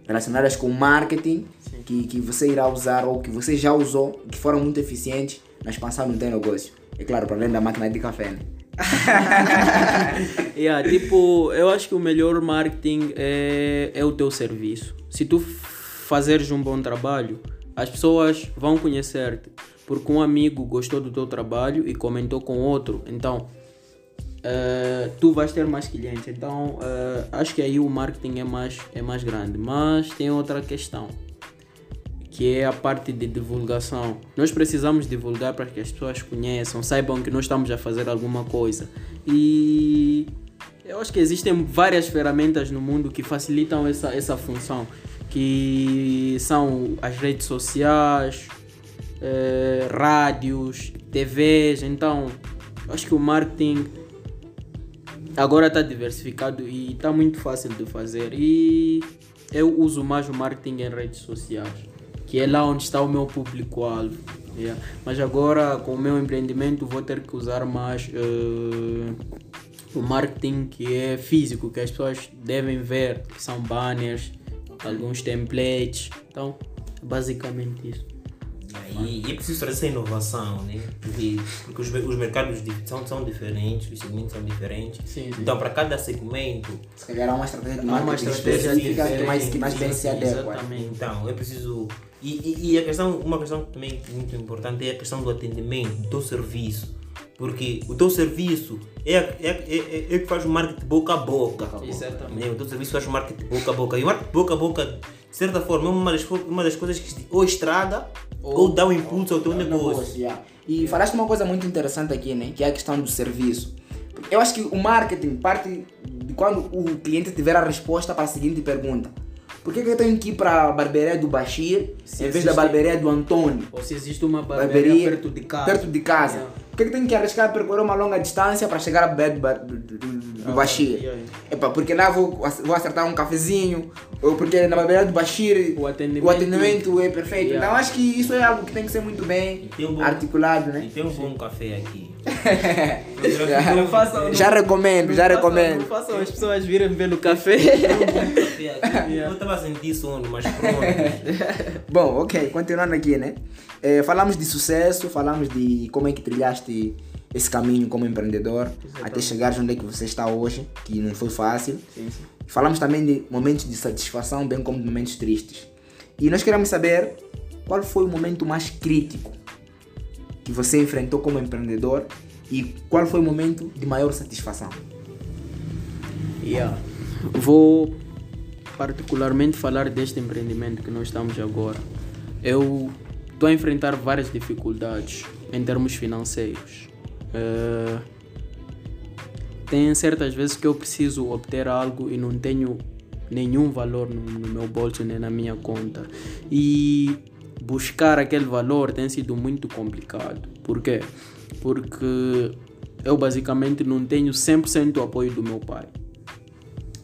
Speaker 1: relacionadas com o marketing
Speaker 3: Sim.
Speaker 1: que, que você irá usar ou que você já usou que foram muito eficientes na expansão do teu negócio. É claro, para além da máquina de café, né?
Speaker 3: Yeah, tipo, eu acho que o melhor marketing é, é o teu serviço. Se tu fazeres um bom trabalho, as pessoas vão conhecer-te. Porque um amigo gostou do teu trabalho e comentou com outro. Então, eh, tu vais ter mais clientes. Então, eh, acho que aí o marketing é mais, é mais grande. Mas tem outra questão que é a parte de divulgação. Nós precisamos divulgar para que as pessoas conheçam, saibam que nós estamos a fazer alguma coisa. E eu acho que existem várias ferramentas no mundo que facilitam essa, essa função, que são as redes sociais, eh, rádios, TVs. Então, acho que o marketing agora está diversificado e está muito fácil de fazer. E eu uso mais o marketing em redes sociais, que é lá onde está o meu público-alvo. yeah. Mas agora, com o meu empreendimento, vou ter que usar mais eh, o marketing que é físico, que as pessoas devem ver, que são banners, alguns templates. Então, basicamente isso.
Speaker 2: E, e é preciso trazer essa inovação, né? Porque, porque os, os mercados são, são diferentes, os segmentos são diferentes.
Speaker 3: Sim, sim.
Speaker 2: Então, para cada segmento,
Speaker 1: Se calhar há uma estratégia de
Speaker 3: Há uma
Speaker 1: marketing
Speaker 3: estratégia
Speaker 1: específica que mais, que mais bem se adequa.
Speaker 3: exatamente.
Speaker 2: Então, é preciso. E, e, e a questão, uma questão também muito importante é a questão do atendimento, do teu serviço. Porque o teu serviço é, é, é, é, é que faz o marketing boca a boca.
Speaker 3: Exatamente.
Speaker 2: Né? O teu serviço faz o marketing boca a boca. E o marketing boca a boca, de certa forma, é uma das, uma das coisas que ou estraga ou, dá um impulso ao teu negócio.
Speaker 1: yeah. E falaste uma coisa muito interessante aqui, né? Que é a questão do serviço. Eu acho que o marketing parte de quando o cliente tiver a resposta para a seguinte pergunta. Por que, que eu tenho que ir para a barbearia do Bashir
Speaker 3: Se
Speaker 1: em vez da
Speaker 3: existe-
Speaker 1: barbearia do Antônio?
Speaker 3: Ou se existe uma barbearia,
Speaker 1: Barbearia
Speaker 3: perto de casa.
Speaker 1: Perto de casa.
Speaker 3: Yeah.
Speaker 1: Por que, que eu tenho que arriscar percorrer uma longa distância para chegar à barbearia do, do, do, do Bashir?
Speaker 3: yeah.
Speaker 1: Epa, porque lá vou, vou acertar um cafezinho, ou porque na barbearia do Bashir
Speaker 3: O atendimento-
Speaker 1: o atendimento é perfeito.
Speaker 3: Yeah.
Speaker 1: Então acho que isso é algo que tem que ser muito bem
Speaker 2: E tem um bom-
Speaker 1: articulado,
Speaker 2: E
Speaker 1: né?
Speaker 2: tem um bom café aqui.
Speaker 3: Não façam-
Speaker 1: Já recomendo, já
Speaker 3: não façam-
Speaker 1: recomendo.
Speaker 3: Não façam as pessoas virem pelo café.
Speaker 2: café aqui. Eu estava a sentir sono, mas pronto.
Speaker 1: Bom, ok, continuando aqui, né? Eh, falamos de sucesso, falamos de como é que trilhaste esse caminho como empreendedor até chegares onde é que você está hoje, que não foi fácil.
Speaker 3: Sim, sim.
Speaker 1: Falamos também de momentos de satisfação, bem como de momentos tristes. E nós queremos saber qual foi o momento mais crítico que você enfrentou como empreendedor e qual foi o momento de maior satisfação?
Speaker 3: Yeah. Vou particularmente falar deste empreendimento que nós estamos agora. Eu estou a enfrentar várias dificuldades em termos financeiros. Eh, tem certas vezes que eu preciso obter algo e não tenho nenhum valor no, no meu bolso nem na minha conta. E buscar aquele valor tem sido muito complicado. Por quê? Porque eu basicamente não tenho 100% o apoio do meu pai.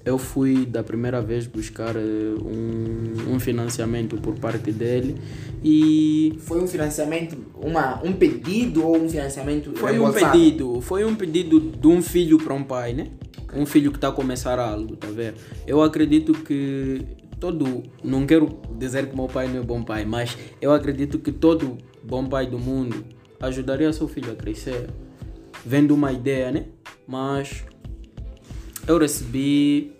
Speaker 3: Eu fui da primeira vez buscar eh, um, um financiamento por parte dele e
Speaker 1: Foi um financiamento, uma, um pedido ou um financiamento
Speaker 3: foi um
Speaker 1: reembolsado?
Speaker 3: pedido, foi um pedido de um filho para um pai, né? Um filho que está a começar algo, tá vendo? Eu acredito que todo, não quero dizer que meu pai não é bom pai, mas eu acredito que todo bom pai do mundo ajudaria seu filho a crescer, vendo uma ideia, né? Mas eu recebi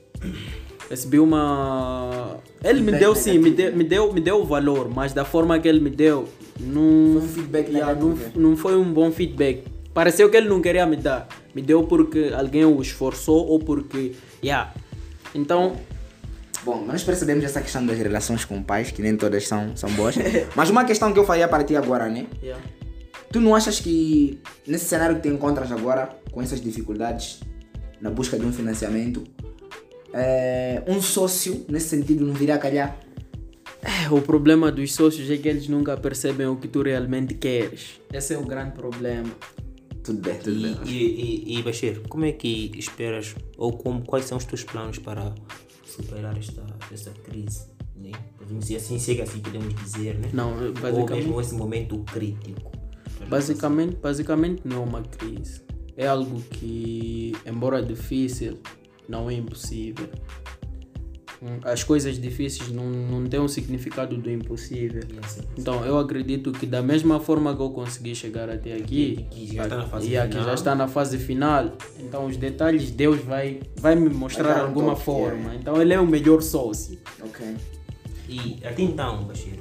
Speaker 3: recebi uma ele me deu sim me deu, me deu me deu o valor mas da forma que ele me deu não
Speaker 1: Foi um feedback
Speaker 3: Yeah, não, não foi um bom feedback pareceu que ele não queria me dar me deu porque alguém o esforçou ou porque yeah. então
Speaker 1: Bom, nós percebemos essa questão das relações com pais, que nem todas são, são boas. Mas uma questão que eu faria para ti agora, né?
Speaker 3: yeah.
Speaker 1: Tu não achas que nesse cenário que te encontras agora, com essas dificuldades na busca de um financiamento, é, um sócio nesse sentido não viria a calhar?
Speaker 3: É, o problema dos sócios é que eles nunca percebem o que tu realmente queres esse é o grande problema
Speaker 1: Tudo bem, tudo
Speaker 2: E,
Speaker 1: bem.
Speaker 2: e, e, e Bashir, como é que esperas, ou como, quais são os teus planos para superar esta, esta crise? Né? Podemos dizer assim, chega assim, podemos dizer, né?
Speaker 3: não
Speaker 2: Ou
Speaker 3: basicamente
Speaker 2: mesmo esse momento crítico.
Speaker 3: Basicamente, basicamente não é uma crise. É algo que, embora difícil, não é impossível. Hum, As coisas difíceis não, não têm o significado do impossível. Então eu acredito que da mesma forma que eu consegui chegar até aqui,
Speaker 2: Que já está na fase
Speaker 3: e aqui
Speaker 2: final.
Speaker 3: já está na fase final, então os detalhes Deus vai, vai me mostrar
Speaker 1: um
Speaker 3: alguma forma.
Speaker 1: é.
Speaker 3: Então ele é o melhor sócio.
Speaker 1: Ok.
Speaker 2: E até então, Bashir,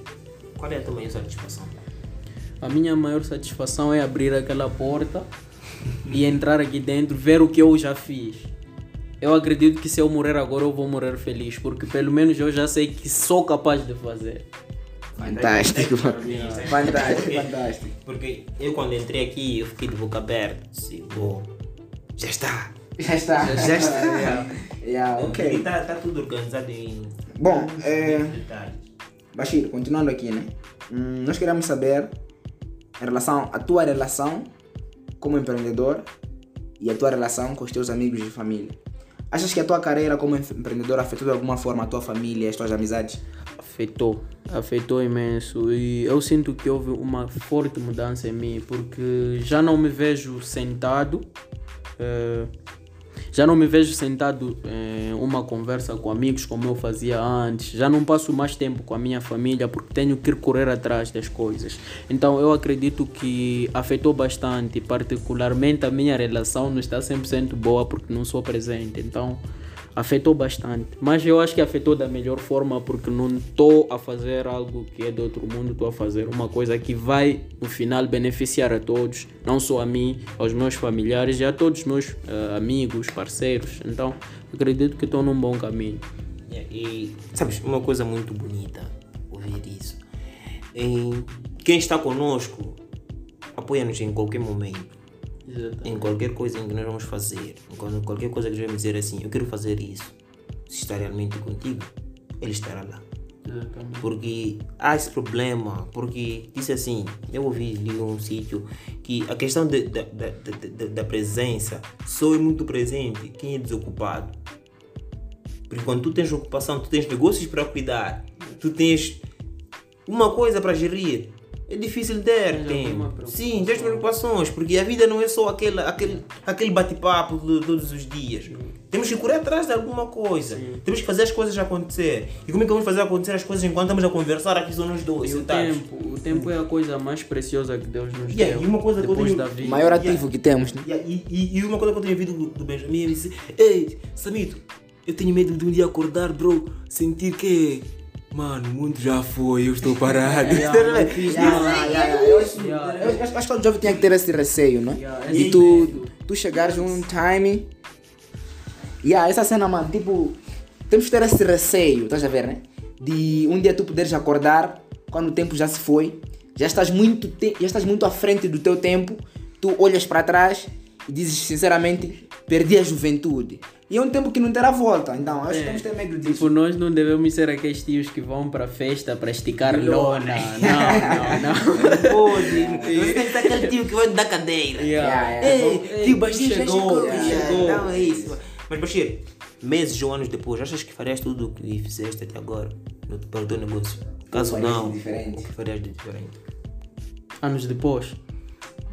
Speaker 2: qual é a tua maior satisfação?
Speaker 3: A minha maior satisfação é abrir aquela porta e entrar aqui dentro, ver o que eu já fiz. Eu acredito que se eu morrer agora eu vou morrer feliz, porque pelo menos eu já sei que sou capaz de fazer.
Speaker 1: Fantástico.
Speaker 2: Né?
Speaker 1: Fantástico,
Speaker 2: Porque-
Speaker 1: fantástico.
Speaker 2: Porque eu quando entrei aqui, eu fiquei de boca aberta. Disse, bom, já está.
Speaker 1: Já está.
Speaker 2: Já está.
Speaker 1: Yeah. Yeah,
Speaker 2: Porque
Speaker 1: ok.
Speaker 2: está tá tudo organizado em
Speaker 1: Bom, é... Bashir, continuando aqui, né? Hum, nós queremos saber em relação à tua relação como empreendedor e a tua relação com os teus amigos e família. Achas que a tua carreira como empreendedor afetou de alguma forma a tua família e as tuas amizades?
Speaker 3: Afetou, afetou imenso e eu sinto que houve uma forte mudança em mim, porque já não me vejo sentado, eh, já não me vejo sentado em uma conversa com amigos como eu fazia antes, já não passo mais tempo com a minha família porque tenho que correr atrás das coisas. Então eu acredito que afetou bastante, particularmente a minha relação não está 100% boa porque não sou presente. Então afetou bastante. Mas eu acho que afetou da melhor forma porque não estou a fazer algo que é de outro mundo, estou a fazer uma coisa que vai no final beneficiar a todos, não só a mim, aos meus familiares e a todos os meus eh, amigos, parceiros. Então acredito que estou num bom caminho.
Speaker 2: Yeah, E sabes, uma coisa muito bonita ouvir isso. Em, quem está conosco apoia-nos em qualquer momento. Em qualquer coisa em que nós vamos fazer, em qual- qualquer coisa que nós vamos dizer assim, eu quero fazer isso. Se está realmente contigo, ele estará lá. Porque há esse problema, porque disse assim, eu ouvi ali um sítio que a questão de- da- da- da- da- da presença só é muito presente quem é desocupado. Porque quando tu tens ocupação, tu tens negócios para cuidar, tu tens uma coisa para gerir, é difícil ter tempo. Sim, tens preocupações, porque a vida não é só aquele, aquele, aquele bate-papo de todos os dias. Temos que correr atrás de alguma coisa. Temos que fazer as coisas acontecer. E como é que vamos fazer acontecer as coisas enquanto estamos a conversar aqui só nós dois,
Speaker 3: E o tempo, o tempo é a coisa mais preciosa que Deus nos
Speaker 2: Yeah,
Speaker 3: deu.
Speaker 2: e uma coisa que eu tenho-
Speaker 3: da
Speaker 1: O
Speaker 3: vida.
Speaker 1: maior
Speaker 2: Yeah.
Speaker 1: ativo que temos, né?
Speaker 2: Yeah, e, e, e uma coisa que eu tenho ouvido do, do Benjamin, ele disse: Ei, Samito, eu tenho medo de um dia acordar, bro, sentir que mano, o mundo já foi, eu estou parado.
Speaker 3: Yeah,
Speaker 1: Yeah, Eu acho- que todo jovem tinha que ter esse receio, não é? E tu, tu chegares um time. Yeah, essa cena, mano, tipo, temos que ter esse receio, estás a ver, né? De um dia tu poderes acordar quando o tempo já se foi, já estás muito, te- já estás muito à frente do teu tempo, tu olhas para trás e dizes sinceramente, perdi a juventude. E é um tempo que não terá volta, então acho que temos que ter medo disso.
Speaker 3: Tipo, nós não devemos ser aqueles tios que vão pra festa pra esticar lona. Não, não, não.
Speaker 2: Pode, você tem que ser aquele tio que vai dar cadeira.
Speaker 1: Yeah, yeah.
Speaker 2: Ei,
Speaker 3: Ei,
Speaker 2: tio Bashir já
Speaker 3: chegou,
Speaker 2: chegou.
Speaker 3: já
Speaker 2: yeah,
Speaker 3: chegou.
Speaker 2: Não, é isso. Mas Bashir, meses ou anos depois, achas que farias tudo o que fizeste até agora para o teu negócio? Caso não, o que farias de diferente?
Speaker 3: Anos depois.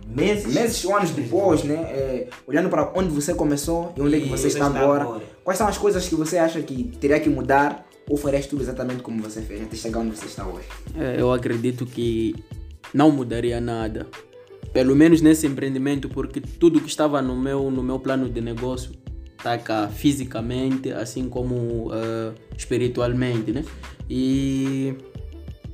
Speaker 2: Meses?
Speaker 1: meses ou anos depois, né? é, olhando para onde você começou e onde é que você está
Speaker 2: está
Speaker 1: agora,
Speaker 2: agora.
Speaker 1: quais são as coisas que você acha que teria que mudar ou farias tudo exatamente como você fez até chegar onde você está hoje?
Speaker 3: É, eu acredito que não mudaria nada. Pelo menos nesse empreendimento, porque tudo que estava no meu, no meu plano de negócio está cá fisicamente, assim como eh, espiritualmente, né? E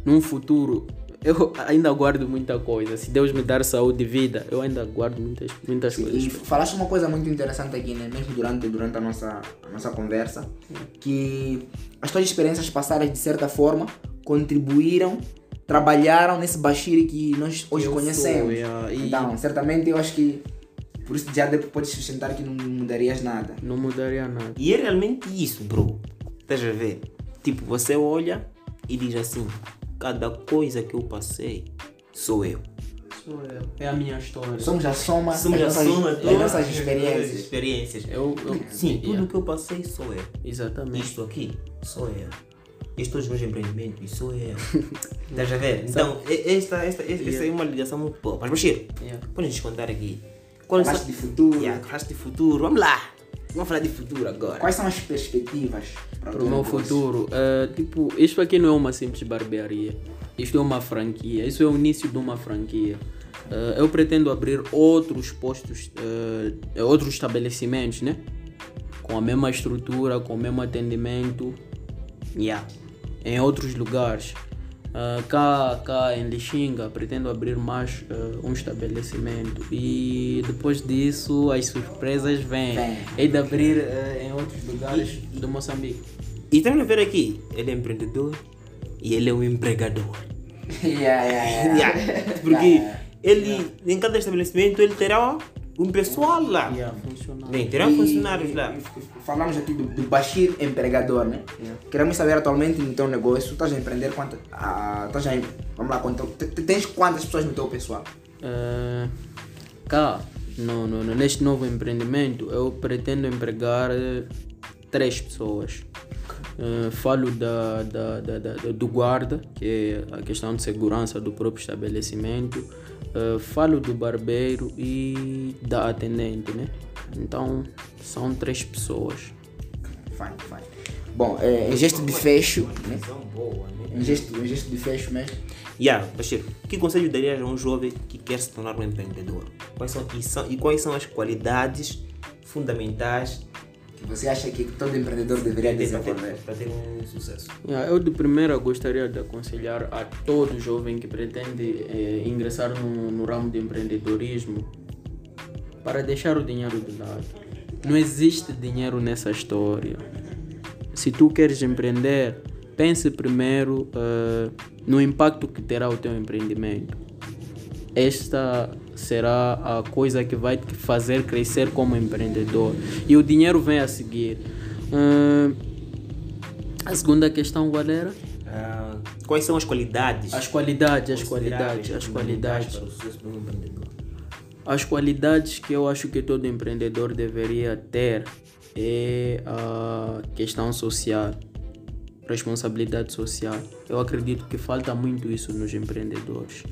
Speaker 3: num futuro, eu ainda guardo muita coisa. Se Deus me dar saúde e vida, eu ainda guardo muitas, muitas
Speaker 1: E
Speaker 3: coisas.
Speaker 1: falaste uma coisa muito interessante aqui, né? Mesmo durante, durante a, nossa, a nossa conversa, que as tuas experiências passadas, de certa forma, contribuíram, trabalharam nesse Bashir que nós hoje
Speaker 3: Eu sou,
Speaker 1: conhecemos.
Speaker 3: yeah, e-
Speaker 1: Então, certamente eu acho que por isso já depois podes sustentar que não mudarias nada.
Speaker 3: Não mudaria nada.
Speaker 2: E é realmente isso, bro. Estás a ver? Tipo, você olha e diz assim: cada coisa que eu passei sou eu.
Speaker 3: Sou eu. É a minha história.
Speaker 1: Somos a soma
Speaker 2: Somos a
Speaker 1: nossas,
Speaker 2: soma
Speaker 1: das nossas experiências.
Speaker 2: experiências.
Speaker 3: Eu, eu,
Speaker 2: Sim, tudo
Speaker 3: yeah,
Speaker 2: que eu passei sou eu.
Speaker 3: Exatamente.
Speaker 2: Isto aqui sou eu. Estes meus empreendimentos sou eu. Estás a ver? Então, esta, esta, esta, esta é uma ligação muito boa. Mas, Bashir,
Speaker 3: Yeah.
Speaker 2: podes contar aqui.
Speaker 1: Falaste
Speaker 2: são...
Speaker 1: de futuro.
Speaker 2: Yeah, de futuro. Vamos lá. Vamos falar de futuro agora.
Speaker 1: Quais são as perspectivas para
Speaker 3: o meu futuro, eh, tipo, isto aqui não é uma simples barbearia. Isto é uma franquia. Isso é o início de uma franquia. Eh, eu pretendo abrir outros postos, eh, outros estabelecimentos, né? Com a mesma estrutura, com o mesmo atendimento. Yeah. Em outros lugares. Eh, cá, cá em Lixinga, pretendo abrir mais eh, um estabelecimento. E depois disso, as surpresas vêm. Hei de abrir eh, em outros lugares do Moçambique.
Speaker 2: E estamos a ver aqui, ele é empreendedor e ele é um empregador.
Speaker 1: Yeah, yeah, yeah.
Speaker 2: Yeah, Porque ele, em cada estabelecimento, ele terá um pessoal lá.
Speaker 3: Yeah.
Speaker 2: Bem, terá funcionários lá.
Speaker 1: Falamos aqui do, do Bashir empregador, né? Queremos saber atualmente no teu negócio, estás a empreender quantas. Ah, estás a, vamos lá, quanto, te- te- tens quantas pessoas no teu pessoal?
Speaker 3: Eh, cá, no, no, neste novo empreendimento, eu pretendo empregar eh, três pessoas. Eh, falo da, da, da, da- do guarda, que é a questão de segurança do próprio estabelecimento. Eh, falo do barbeiro e da atendente, né? Então, são três pessoas.
Speaker 1: Fine, fine. Bom, é, em gesto de fecho, né?
Speaker 2: Boa, né?
Speaker 1: Em gesto, em gesto de fecho mesmo.
Speaker 2: Yeah, Bashir, que conselho darias a um jovem que quer se tornar um empreendedor? Quais são, e, são, e quais são as qualidades fundamentais
Speaker 1: Que você acha que todo empreendedor deveria desenvolver?
Speaker 2: para ter um sucesso?
Speaker 3: Yeah, eu de primeira gostaria de aconselhar a todo jovem que pretende eh, ingressar no, no ramo de empreendedorismo para deixar o dinheiro de lado. Não existe dinheiro nessa história. Se tu queres empreender, pense primeiro eh, no impacto que terá o teu empreendimento. Esta será a coisa que vai te fazer crescer como empreendedor. E o dinheiro vem a seguir. Eh, a segunda questão qual era?
Speaker 2: Ah, quais são as qualidades?
Speaker 3: As qualidades, as qualidades, as qualidades. As qualidades que eu acho que todo empreendedor deveria ter é a questão social, responsabilidade social. Eu acredito que falta muito isso nos empreendedores.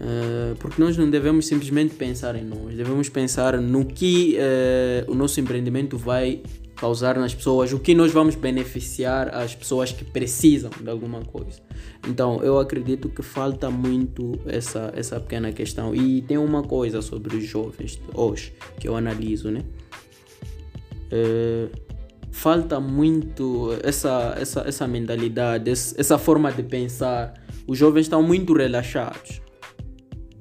Speaker 3: Eh, porque nós não devemos simplesmente pensar em nós, devemos pensar no que eh, o nosso empreendimento vai causar nas pessoas, o que nós vamos beneficiar as pessoas que precisam de alguma coisa. Então, eu acredito que falta muito essa, essa pequena questão. E tem uma coisa sobre os jovens hoje que eu analiso, né? Eh, falta muito essa, essa, essa mentalidade, essa forma de pensar. Os jovens estão muito relaxados.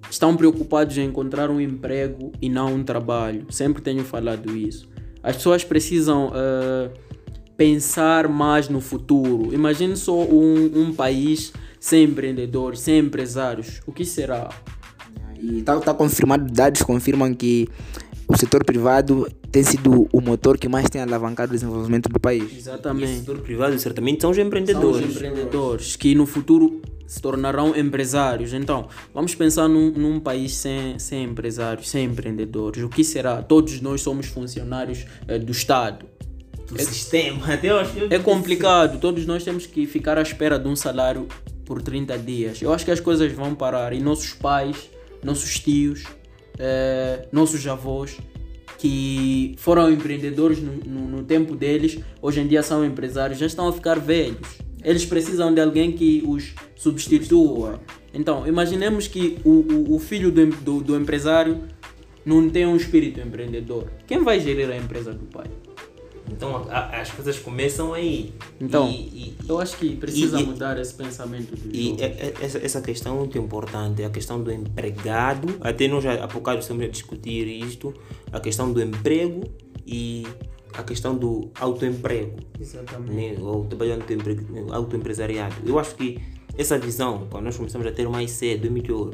Speaker 3: Estão preocupados em encontrar um emprego e não um trabalho. Sempre tenho falado isso. As pessoas precisam eh, pensar mais no futuro. Imagine só um, um país sem empreendedores, sem empresários. O que será?
Speaker 1: E está tá confirmado, dados confirmam que o setor privado tem sido o motor que mais tem alavancado o desenvolvimento do país.
Speaker 2: E o
Speaker 3: Exatamente.
Speaker 2: setor privado certamente são os
Speaker 3: São os
Speaker 2: empreendedores.
Speaker 3: empreendedores que no futuro se tornarão empresários. Então, vamos pensar num, num país sem, sem empresários, sem empreendedores. O que será? Todos nós somos funcionários eh, do Estado.
Speaker 2: do sistema. Eu acho que-
Speaker 3: É complicado, todos nós temos que ficar à espera de um salário por 30 dias. Eu acho que as coisas vão parar e nossos pais, nossos tios, eh, nossos avós, que foram empreendedores no, no- no tempo deles, hoje em dia são empresários, já estão a ficar velhos. Eles precisam de alguém que os substitua. Então, imaginemos que o, o, o filho do, do, do empresário não tem um espírito empreendedor. Quem vai gerir a empresa do pai?
Speaker 2: Então a- as coisas começam aí.
Speaker 3: Então,
Speaker 2: E- e-
Speaker 3: Eu acho que precisa
Speaker 2: E-
Speaker 3: mudar esse pensamento do
Speaker 2: E é- é- essa, essa questão é muito importante, a questão do empregado, até nós já há pouco estamos a discutir isto, a questão do emprego e a questão do autoemprego,
Speaker 3: Exatamente.
Speaker 2: né? ou trabalho autoempre- autoempresariado. Eu acho que essa visão, quando nós começamos a ter mais cedo, é melhor.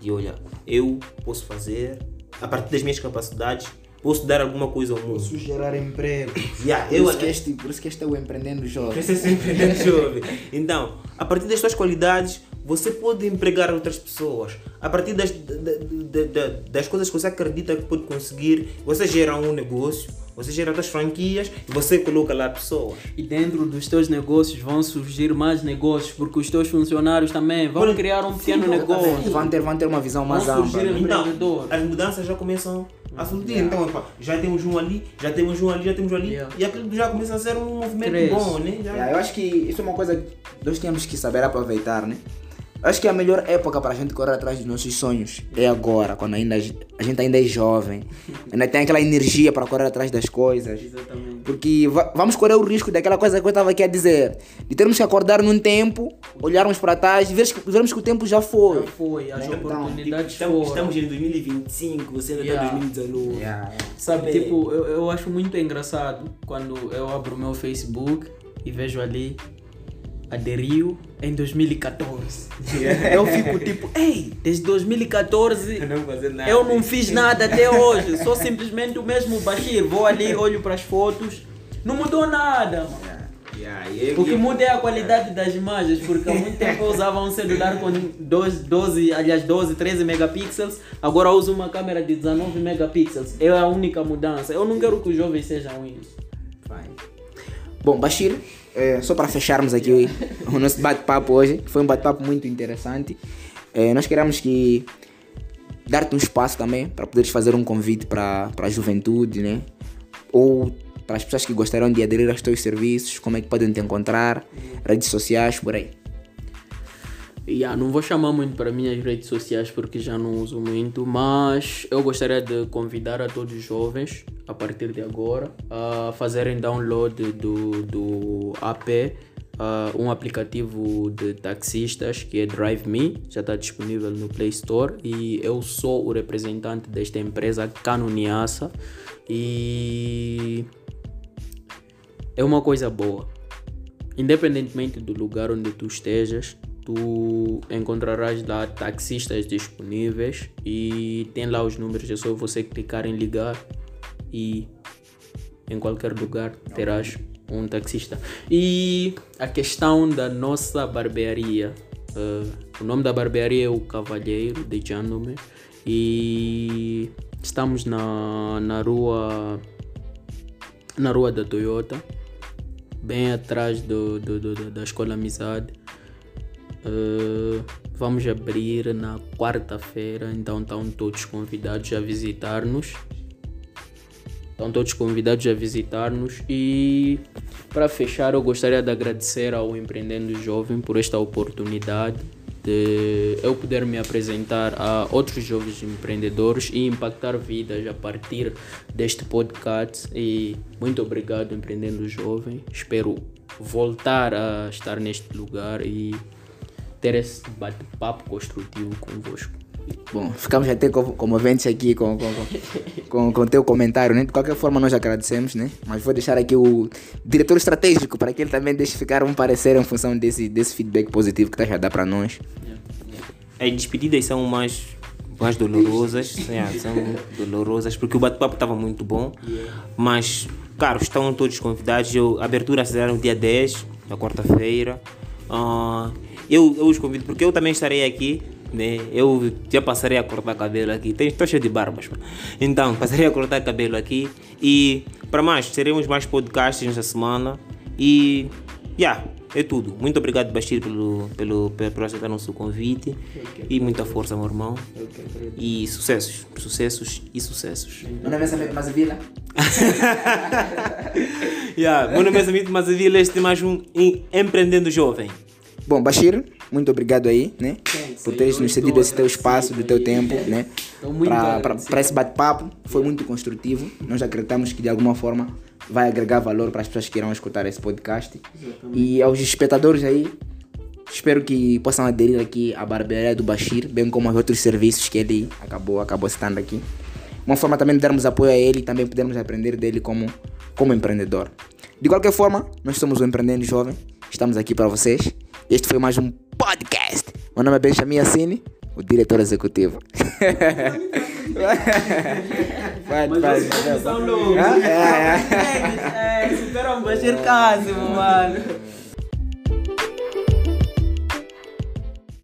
Speaker 2: De olha, eu posso fazer, a partir das minhas capacidades, posso dar alguma coisa ao mundo.
Speaker 1: gerar emprego.
Speaker 2: Yeah,
Speaker 1: Por,
Speaker 2: eu,
Speaker 1: isso que este, por isso que este é o empreendendo jovem.
Speaker 2: Precisa ser empreendedor jovem. Então, a partir das suas qualidades, você pode empregar outras pessoas. A partir das, da- da- da- das coisas que você acredita que pode conseguir, você gera um negócio, você gera outras franquias e você coloca lá pessoas.
Speaker 3: E dentro dos teus negócios vão surgir mais negócios, porque os teus funcionários também vão
Speaker 2: Olha,
Speaker 3: criar um
Speaker 2: sim,
Speaker 3: pequeno
Speaker 2: exatamente.
Speaker 3: negócio.
Speaker 1: Vão ter, vão ter uma visão mais
Speaker 3: Vão
Speaker 1: ampla. né?
Speaker 2: Então, as mudanças já começam a surgir. Então, opa, já temos um ali, já temos um ali, já temos um ali,
Speaker 3: Yeah.
Speaker 2: e aquilo já começa a ser um movimento
Speaker 3: Cresce.
Speaker 2: bom, né? Já-
Speaker 1: Yeah, eu acho que isso é uma coisa que nós temos que saber aproveitar, né? Acho que a melhor época para a gente correr atrás dos nossos sonhos é agora, quando ainda a gente ainda é jovem, ainda tem aquela energia para correr atrás das coisas.
Speaker 3: Exatamente.
Speaker 1: Porque va- vamos correr o risco daquela coisa que eu estava aqui a dizer, de termos que acordar num tempo, olharmos para trás e vermos que, vermos que o tempo já foi.
Speaker 3: Já foi, as
Speaker 1: Então,
Speaker 3: oportunidades
Speaker 2: Estamos,
Speaker 3: foram.
Speaker 2: estamos em 2025, você ainda
Speaker 3: Yeah.
Speaker 2: está em 2019.
Speaker 1: Yeah, yeah.
Speaker 3: Sabe,
Speaker 2: Bem.
Speaker 3: tipo, eu, eu acho muito engraçado quando eu abro o meu Facebook e vejo ali aderiu em 2014. Eu fico tipo, ei, desde 2014
Speaker 2: Não
Speaker 3: eu não fiz nada até hoje, sou simplesmente o mesmo Bashir. Vou ali, olho para as fotos, não mudou nada, mano.
Speaker 2: Yeah, e-
Speaker 3: O que muda é a qualidade das imagens, porque há muito tempo eu usava um celular com 12, 12, aliás 12, 13 megapixels, agora eu uso uma câmera de 19 megapixels. É a única mudança. Eu não quero que os jovens sejam isso.
Speaker 1: Fine. Bom, Bashir, eh, só para fecharmos aqui o nosso bate-papo hoje, que foi um bate-papo muito interessante, eh, nós queremos que dar-te um espaço também para poderes fazer um convite para para a juventude, né? Ou para as pessoas que gostariam de aderir aos teus serviços, como é que podem te encontrar, redes sociais, por aí.
Speaker 3: Yeah, não vou chamar muito para minhas redes sociais porque já não uso muito, mas eu gostaria de convidar a todos os jovens, a partir de agora, a fazerem download do, do app, ah, um aplicativo de taxistas que é Drive Me, já está disponível no Play Store e eu sou o representante desta empresa Canoniaça e é uma coisa boa. Independentemente do lugar onde tu estejas, tu encontrarás lá taxistas disponíveis e tem lá os números, é só você clicar em ligar e em qualquer lugar terás um taxista. E a questão da nossa barbearia, eh, o nome da barbearia é o Cavalheiro de Gentleman e estamos na, na rua na rua da Toyota, bem atrás do, do- do- da Escola Amizade. Eh, vamos abrir na quarta-feira, então estão todos convidados a visitar-nos. Estão todos convidados a visitar-nos e para fechar eu gostaria de agradecer ao Empreendendo Jovem por esta oportunidade de eu poder me apresentar a outros jovens empreendedores e impactar vidas a partir deste podcast. E muito obrigado, Empreendendo Jovem. Espero voltar a estar neste lugar e ter esse bate-papo construtivo convosco.
Speaker 1: Bom, ficamos até co- comoventes aqui com o com, com, com, com teu comentário, né? De qualquer forma, nós agradecemos, né? Mas vou deixar aqui o diretor estratégico para que ele também deixe ficar um parecer em função desse, desse feedback positivo que está a dar para nós.
Speaker 2: As despedidas são mais, mais dolorosas, é, são dolorosas, porque o bate-papo estava muito bom. Mas, claro, estão todos convidados. Eu, a abertura será no dia 10, na quarta-feira. Ah, eu, eu os convido, porque eu também estarei aqui. Né? Eu já passarei a cortar cabelo aqui. Estou cheio de barbas. pô. Então, passarei a cortar cabelo aqui. E, para mais, teremos mais podcasts nesta semana. E, yeah, é tudo. Muito obrigado, Bashir, pelo, pelo, pelo, por aceitar o nosso convite. E muita força, meu irmão. E sucessos. Sucessos e sucessos.
Speaker 1: Meu nome é Samir Mazavila.
Speaker 2: yeah, meu nome é Samito Mazavila. Este é mais um em- Empreendendo Jovem.
Speaker 1: Bom, Bashir, muito obrigado aí, né?
Speaker 3: Thanks,
Speaker 1: Por teres nos cedido esse teu espaço, do teu
Speaker 3: aí.
Speaker 1: tempo, né?
Speaker 3: Estou muito
Speaker 1: Para esse bate-papo. Foi muito construtivo. Nós acreditamos que de alguma forma vai agregar valor para as pessoas que irão escutar esse podcast. E aos espectadores aí, espero que possam aderir aqui à barbearia do Bashir, bem como aos outros serviços que ele acabou, acabou citando aqui. Uma forma também de darmos apoio a ele e também podermos aprender dele como, como empreendedor. De qualquer forma, nós somos o Empreendendo Jovem, estamos aqui para vocês. Este foi mais um podcast. Meu nome é Benjamin Assini, o diretor executivo. vai, vai.
Speaker 3: são loucos.
Speaker 1: Ah, é, é.
Speaker 3: É, superam Bashir Cássio, mano.